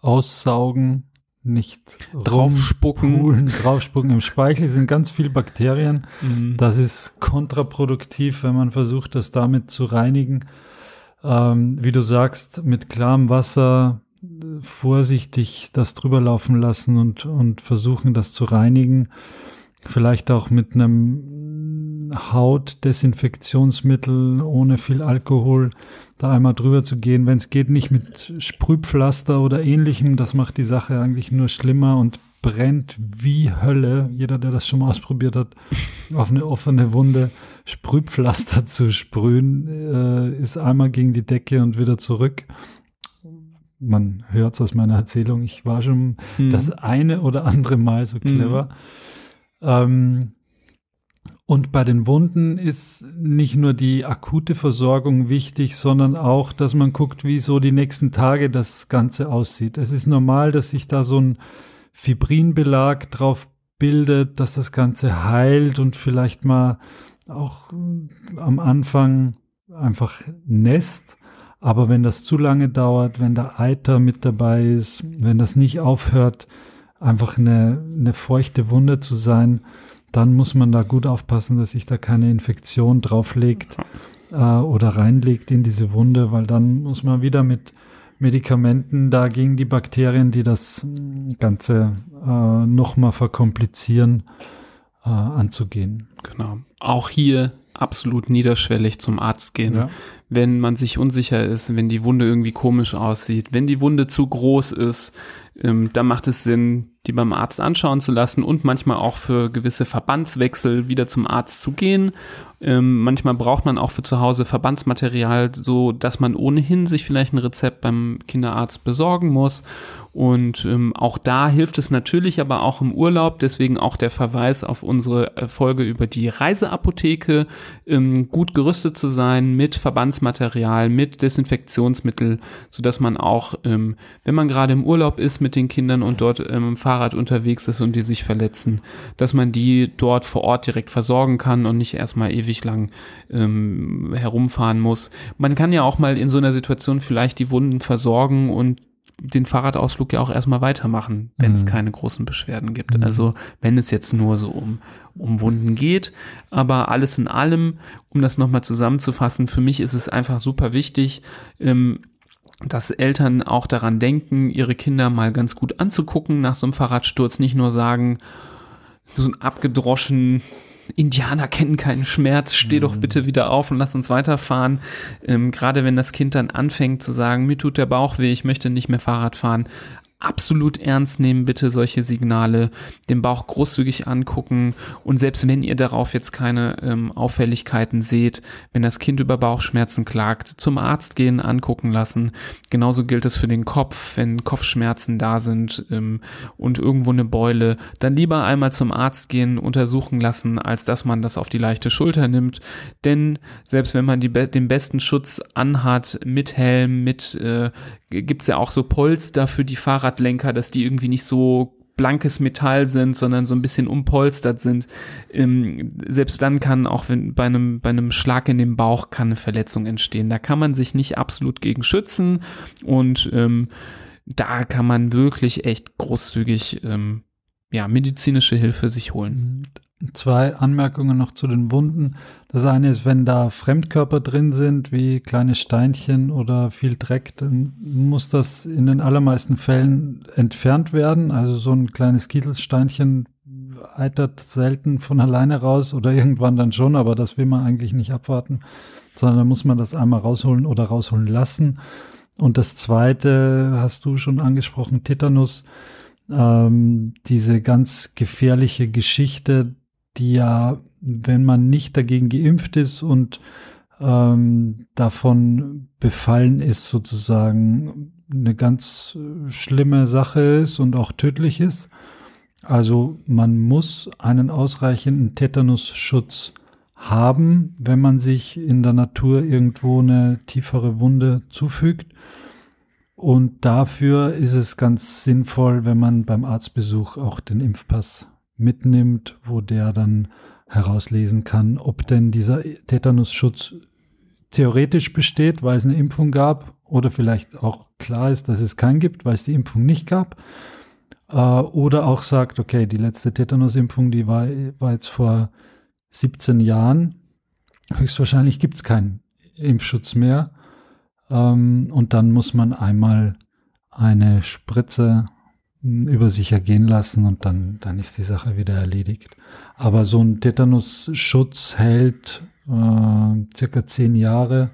aussaugen, nicht draufspucken. Draufspucken. Im Speichel sind ganz viele Bakterien. Mhm. Das ist kontraproduktiv, wenn man versucht, das damit zu reinigen. Ähm, wie du sagst, mit klarem Wasser vorsichtig das drüber laufen lassen und, und versuchen, das zu reinigen. Vielleicht auch mit einem Hautdesinfektionsmittel ohne viel Alkohol da einmal drüber zu gehen. Wenn es geht, nicht mit Sprühpflaster oder ähnlichem. Das macht die Sache eigentlich nur schlimmer und brennt wie Hölle. Jeder, der das schon mal ausprobiert hat, [LAUGHS] auf eine offene Wunde Sprühpflaster zu sprühen, äh, ist einmal gegen die Decke und wieder zurück. Man hört es aus meiner Erzählung. Ich war schon hm. das eine oder andere Mal so clever. Hm. Ähm, und bei den Wunden ist nicht nur die akute Versorgung wichtig, sondern auch, dass man guckt, wie so die nächsten Tage das Ganze aussieht. Es ist normal, dass sich da so ein Fibrinbelag drauf bildet, dass das Ganze heilt und vielleicht mal auch am Anfang einfach nässt. Aber wenn das zu lange dauert, wenn da Eiter mit dabei ist, wenn das nicht aufhört, einfach eine, eine feuchte Wunde zu sein, dann muss man da gut aufpassen, dass sich da keine Infektion drauflegt äh, oder reinlegt in diese Wunde, weil dann muss man wieder mit Medikamenten da gegen die Bakterien, die das Ganze äh, nochmal verkomplizieren, äh, anzugehen. Genau. Auch hier absolut niederschwellig zum Arzt gehen. Ja. wenn man sich unsicher ist, wenn die Wunde irgendwie komisch aussieht, wenn die Wunde zu groß ist, ähm, dann macht es Sinn, die beim Arzt anschauen zu lassen und manchmal auch für gewisse Verbandswechsel wieder zum Arzt zu gehen. Ähm, manchmal braucht man auch für zu Hause Verbandsmaterial, so dass man ohnehin sich vielleicht ein Rezept beim Kinderarzt besorgen muss. Und ähm, auch da hilft es natürlich aber auch im Urlaub, deswegen auch der Verweis auf unsere Folge über die Reiseapotheke, ähm, gut gerüstet zu sein mit Verbandsmaterial, mit Desinfektionsmittel, so dass man auch, ähm, wenn man gerade im Urlaub ist mit den Kindern und dort ähm, Fahrrad unterwegs ist und die sich verletzen, dass man die dort vor Ort direkt versorgen kann und nicht erstmal ewig lang ähm, herumfahren muss. Man kann ja auch mal in so einer Situation vielleicht die Wunden versorgen und den Fahrradausflug ja auch erstmal weitermachen, wenn mhm. es keine großen Beschwerden gibt. Mhm. Also wenn es jetzt nur so um, um Wunden geht. Aber alles in allem, um das nochmal zusammenzufassen, für mich ist es einfach super wichtig, ähm, dass Eltern auch daran denken, ihre Kinder mal ganz gut anzugucken nach so einem Fahrradsturz, nicht nur sagen, so ein abgedroschen Indianer kennen keinen Schmerz, steh doch mhm. bitte wieder auf und lass uns weiterfahren. Ähm, Gerade wenn das Kind dann anfängt zu sagen, mir tut der Bauch weh, ich möchte nicht mehr Fahrrad fahren, absolut ernst nehmen, bitte solche Signale, den Bauch großzügig angucken und selbst wenn ihr darauf jetzt keine ähm, Auffälligkeiten seht, wenn das Kind über Bauchschmerzen klagt, zum Arzt gehen, angucken lassen. Genauso gilt es für den Kopf, wenn Kopfschmerzen da sind ähm, und irgendwo eine Beule, dann lieber einmal zum Arzt gehen, untersuchen lassen, als dass man das auf die leichte Schulter nimmt. Denn selbst wenn man die, den besten Schutz anhat, mit Helm, mit äh, gibt's ja auch so Polster für die Fahrradlenker, dass die irgendwie nicht so blankes Metall sind, sondern so ein bisschen umpolstert sind. Ähm, selbst dann kann auch wenn bei einem bei einem Schlag in den Bauch kann eine Verletzung entstehen. Da kann man sich nicht absolut gegen schützen und ähm, da kann man wirklich echt großzügig ähm, ja medizinische Hilfe sich holen. Zwei Anmerkungen noch zu den Wunden. Das eine ist, wenn da Fremdkörper drin sind, wie kleine Steinchen oder viel Dreck, dann muss das in den allermeisten Fällen entfernt werden. Also so ein kleines Kieselsteinchen eitert selten von alleine raus oder irgendwann dann schon, aber das will man eigentlich nicht abwarten, sondern da muss man das einmal rausholen oder rausholen lassen. Und das zweite hast du schon angesprochen, Tetanus. Ähm, diese ganz gefährliche Geschichte, die ja, wenn man nicht dagegen geimpft ist und ähm, davon befallen ist, sozusagen eine ganz schlimme Sache ist und auch tödlich ist. Also man muss einen ausreichenden Tetanusschutz haben, wenn man sich in der Natur irgendwo eine tiefere Wunde zufügt. Und dafür ist es ganz sinnvoll, wenn man beim Arztbesuch auch den Impfpass mitnimmt, wo der dann herauslesen kann, ob denn dieser Tetanusschutz theoretisch besteht, weil es eine Impfung gab oder vielleicht auch klar ist, dass es keinen gibt, weil es die Impfung nicht gab. Äh, oder auch sagt, okay, die letzte Tetanusimpfung, die war, war jetzt vor 17 Jahren. Höchstwahrscheinlich gibt es keinen Impfschutz mehr. Ähm, und dann muss man einmal eine Spritze über sich ergehen lassen und dann, dann ist die Sache wieder erledigt. Aber so ein Tetanus-Schutz hält äh, circa zehn Jahre.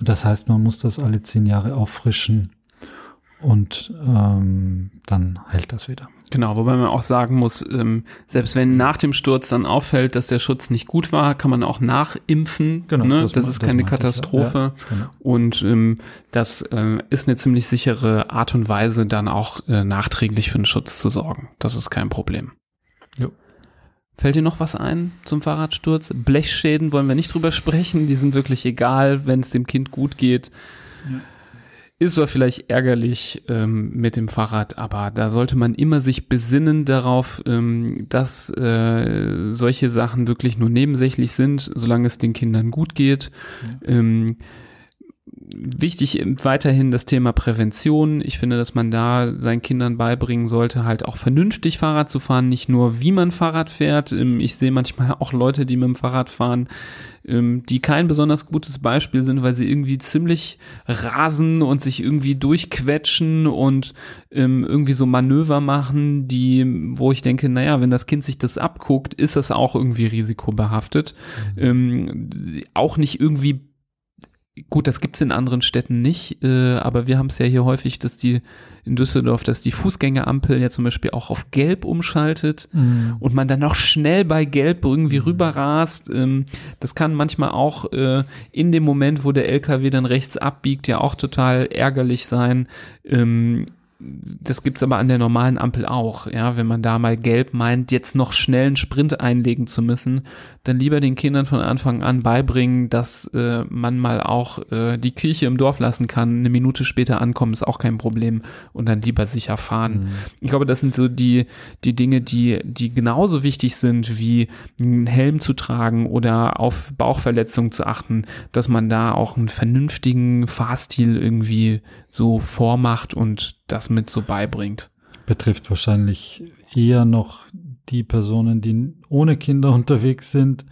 Das heißt, man muss das alle zehn Jahre auffrischen und ähm, dann hält das wieder. Genau, wobei man auch sagen muss, ähm, selbst wenn nach dem Sturz dann auffällt, dass der Schutz nicht gut war, kann man auch nachimpfen. Genau, ne? das, das ist keine das Katastrophe. Ich, ja. genau. Und ähm, das äh, ist eine ziemlich sichere Art und Weise, dann auch äh, nachträglich für den Schutz zu sorgen. Das ist kein Problem. Jo. Fällt dir noch was ein zum Fahrradsturz? Blechschäden wollen wir nicht drüber sprechen. Die sind wirklich egal, wenn es dem Kind gut geht. Ja ist zwar vielleicht ärgerlich ähm, mit dem Fahrrad, aber da sollte man immer sich besinnen darauf, ähm, dass äh, solche Sachen wirklich nur nebensächlich sind, solange es den Kindern gut geht. Mhm. Ähm, wichtig weiterhin das Thema Prävention. Ich finde, dass man da seinen Kindern beibringen sollte, halt auch vernünftig Fahrrad zu fahren, nicht nur wie man Fahrrad fährt. Ähm, ich sehe manchmal auch Leute, die mit dem Fahrrad fahren, ähm, die kein besonders gutes Beispiel sind, weil sie irgendwie ziemlich rasen und sich irgendwie durchquetschen und ähm, irgendwie so Manöver machen, die, wo ich denke, naja, wenn das Kind sich das abguckt, ist das auch irgendwie risikobehaftet. Mhm. auch nicht irgendwie gut, das gibt's in anderen Städten nicht, äh, aber wir haben es ja hier häufig, dass die in Düsseldorf, dass die Fußgängerampel ja zum Beispiel auch auf Gelb umschaltet Mhm. und man dann noch schnell bei Gelb irgendwie rüberrast. Ähm, das kann manchmal auch äh, in dem Moment, wo der LKW dann rechts abbiegt, ja auch total ärgerlich sein. Ähm, das gibt's aber an der normalen Ampel auch, ja, wenn man da mal gelb meint, jetzt noch schnell einen Sprint einlegen zu müssen, dann lieber den Kindern von Anfang an beibringen, dass äh, man mal auch äh, die Kirche im Dorf lassen kann, eine Minute später ankommen, ist auch kein Problem und dann lieber sicher fahren. Ich glaube, das sind so die, die Dinge, die, die genauso wichtig sind, wie einen Helm zu tragen oder auf Bauchverletzungen zu achten, dass man da auch einen vernünftigen Fahrstil irgendwie so vormacht und das mit so beibringt. Betrifft wahrscheinlich eher noch die Personen, die ohne Kinder [LAUGHS] unterwegs sind,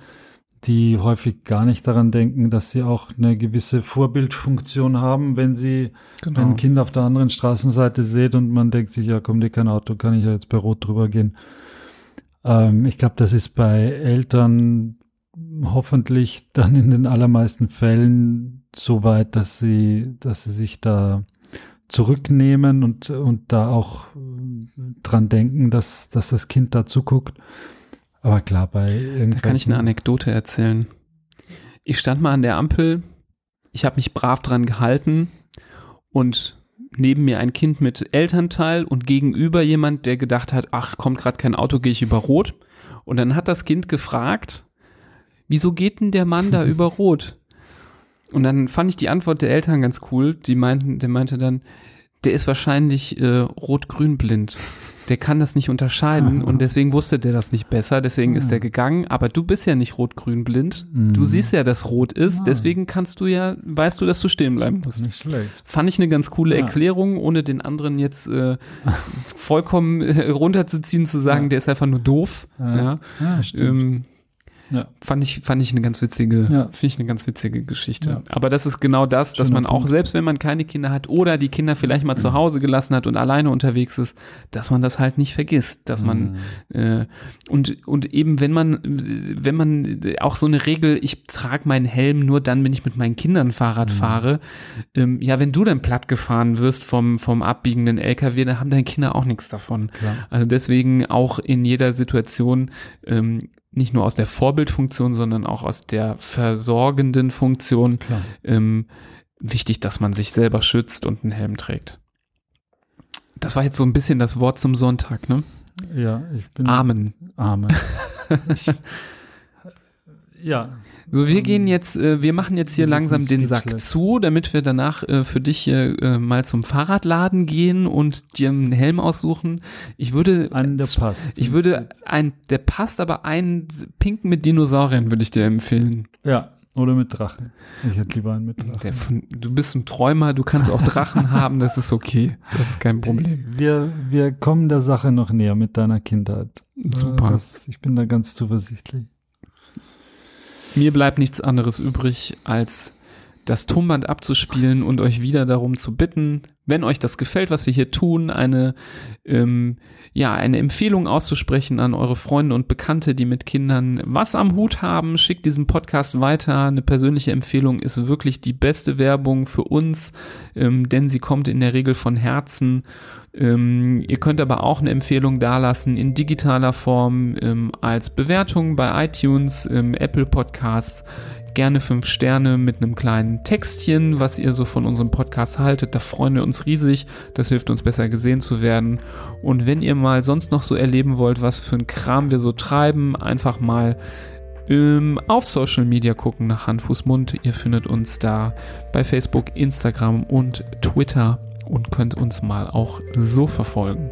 die häufig gar nicht daran denken, dass sie auch eine gewisse Vorbildfunktion haben, wenn sie Genau. ein Kind auf der anderen Straßenseite seht und man denkt sich, ja, kommt dir kein Auto, kann ich ja jetzt bei Rot drüber gehen. Ähm, ich glaube, das ist bei Eltern hoffentlich dann in den allermeisten Fällen so weit, dass sie, dass sie sich da zurücknehmen und, und da auch äh, dran denken, dass, dass das Kind da zuguckt. Aber klar, bei Da kann ich eine Anekdote erzählen. Ich stand mal an der Ampel, ich habe mich brav dran gehalten und neben mir ein Kind mit Elternteil und gegenüber jemand, der gedacht hat, ach, kommt gerade kein Auto, gehe ich über Rot. Und dann hat das Kind gefragt, wieso geht denn der Mann da [LAUGHS] über Rot? Und dann fand ich die Antwort der Eltern ganz cool. Die meinten, der meinte dann, der ist wahrscheinlich äh, rot-grün blind. Der kann das nicht unterscheiden [LAUGHS] und deswegen wusste der das nicht besser, deswegen ist er gegangen. Aber du bist ja nicht rot-grün blind. Du Mhm. siehst ja, dass rot ist, Ah. deswegen kannst du ja, weißt du, dass du stehen bleiben musst. Nicht schlecht. Fand ich eine ganz coole Ja. Erklärung, ohne den anderen jetzt äh, [LAUGHS] vollkommen äh, runterzuziehen, zu sagen, der ist einfach nur doof. Ja, stimmt. Ähm, Ja. Fand ich, fand ich eine ganz witzige, Ja. finde ich eine ganz witzige Geschichte. Ja. Aber das ist genau das, dass Schöner man auch, Punkt. selbst wenn man keine Kinder hat oder die Kinder vielleicht mal zu Hause gelassen hat und alleine unterwegs ist, dass man das halt nicht vergisst, dass man Mhm. äh, und und eben wenn man wenn man auch so eine Regel, ich trage meinen Helm nur dann, wenn ich mit meinen Kindern Fahrrad Mhm. fahre. Ähm, ja, wenn du dann platt gefahren wirst vom vom abbiegenden LKW, dann haben deine Kinder auch nichts davon. Klar. Also deswegen auch in jeder Situation ähm, nicht nur aus der Vorbildfunktion, sondern auch aus der versorgenden Funktion ähm, wichtig, dass man sich selber schützt und einen Helm trägt. Das war jetzt so ein bisschen das Wort zum Sonntag, ne? Ja, ich bin Amen. Amen. [LAUGHS] ich, ja, So, wir gehen jetzt, äh, wir machen jetzt hier langsam den Sack zu, damit wir danach äh, für dich hier äh, mal zum Fahrradladen gehen und dir einen Helm aussuchen. Ich würde, einen, der passt. ich würde ein, der passt, aber einen pinken mit Dinosauriern würde ich dir empfehlen. Ja, oder mit Drachen. Ich hätte lieber einen mit Drachen. Von, du bist ein Träumer, du kannst auch Drachen [LAUGHS] haben, das ist okay. Das ist kein Problem. Wir, wir kommen der Sache noch näher mit deiner Kindheit. Super. Das, ich bin da ganz zuversichtlich. Mir bleibt nichts anderes übrig, als das Tonband abzuspielen und euch wieder darum zu bitten, wenn euch das gefällt, was wir hier tun, eine, ähm, ja, eine Empfehlung auszusprechen an eure Freunde und Bekannte, die mit Kindern was am Hut haben. Schickt diesen Podcast weiter. Eine persönliche Empfehlung ist wirklich die beste Werbung für uns, ähm, denn sie kommt in der Regel von Herzen. Ähm, ihr könnt aber auch eine Empfehlung dalassen in digitaler Form ähm, als Bewertung bei iTunes, ähm, Apple Podcasts. Gerne fünf Sterne mit einem kleinen Textchen, was ihr so von unserem Podcast haltet. Da freuen wir uns riesig. Das hilft uns besser gesehen zu werden. Und wenn ihr mal sonst noch so erleben wollt, was für ein Kram wir so treiben, einfach mal ähm, auf Social Media gucken nach Hand, Fuß, Mund. Ihr findet uns da bei Facebook, Instagram und Twitter und könnt uns mal auch so verfolgen.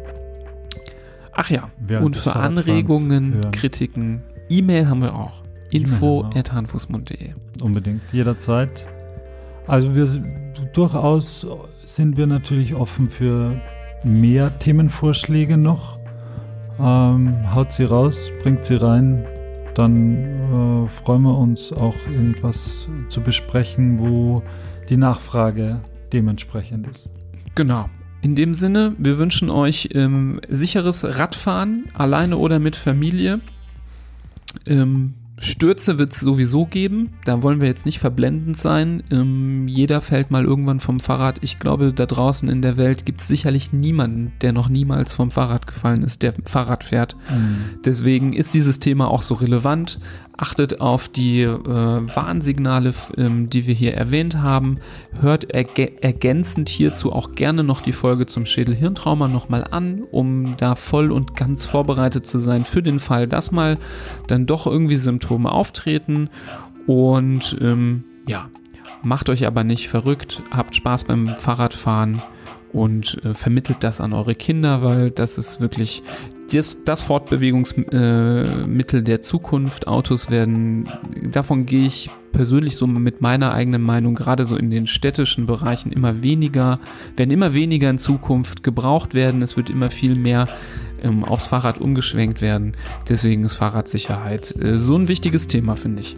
Ach ja, Während und für Anregungen, hören. Kritiken, E-Mail haben wir auch. Info handfußmund.de. Unbedingt, jederzeit. Also wir durchaus sind wir natürlich offen für mehr Themenvorschläge noch. Ähm, haut sie raus, bringt sie rein. Dann äh, freuen wir uns auch irgendwas zu besprechen, wo die Nachfrage dementsprechend ist. Genau. In dem Sinne, wir wünschen euch ähm, sicheres Radfahren, alleine oder mit Familie. Ähm, Stürze wird es sowieso geben. Da wollen wir jetzt nicht verblendend sein. Ähm, jeder fällt mal irgendwann vom Fahrrad. Ich glaube, da draußen in der Welt gibt es sicherlich niemanden, der noch niemals vom Fahrrad gefallen ist, der Fahrrad fährt. Mhm. Deswegen ist dieses Thema auch so relevant. Achtet auf die äh, Warnsignale, ähm, die wir hier erwähnt haben. Hört erge ergänzend hierzu auch gerne noch die Folge zum Schädel-Hirntrauma nochmal an, um da voll und ganz vorbereitet zu sein für den Fall, dass mal dann doch irgendwie Symptome auftreten. Und ähm, ja, macht euch aber nicht verrückt, habt Spaß beim Fahrradfahren und äh, vermittelt das an eure Kinder, weil das ist wirklich das, das Fortbewegungsmittel Mittel der Zukunft. Autos werden, davon gehe ich persönlich so mit meiner eigenen Meinung, gerade so in den städtischen Bereichen immer weniger, werden immer weniger in Zukunft gebraucht werden. Es wird immer viel mehr ähm, aufs Fahrrad umgeschwenkt werden. Deswegen ist Fahrradsicherheit äh, so ein wichtiges Thema, finde ich.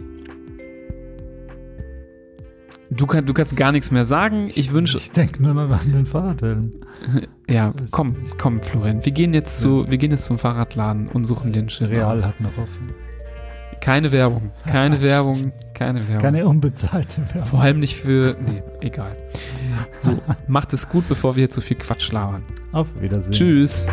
Du, kann, du kannst gar nichts mehr sagen. Ich wünsche, Ich denke nur noch an den Fahrradhelm. [LAUGHS] ja, komm, komm, Florian. Wir gehen jetzt zu, wir gehen jetzt zum Fahrradladen und suchen den Schild Real aus. hat noch offen. Keine Werbung, keine [LAUGHS] Werbung, keine Werbung. Keine unbezahlte Werbung. Vor allem nicht für, nee, egal. So, [LAUGHS] macht es gut, bevor wir hier zu viel Quatsch labern. Auf Wiedersehen. Tschüss.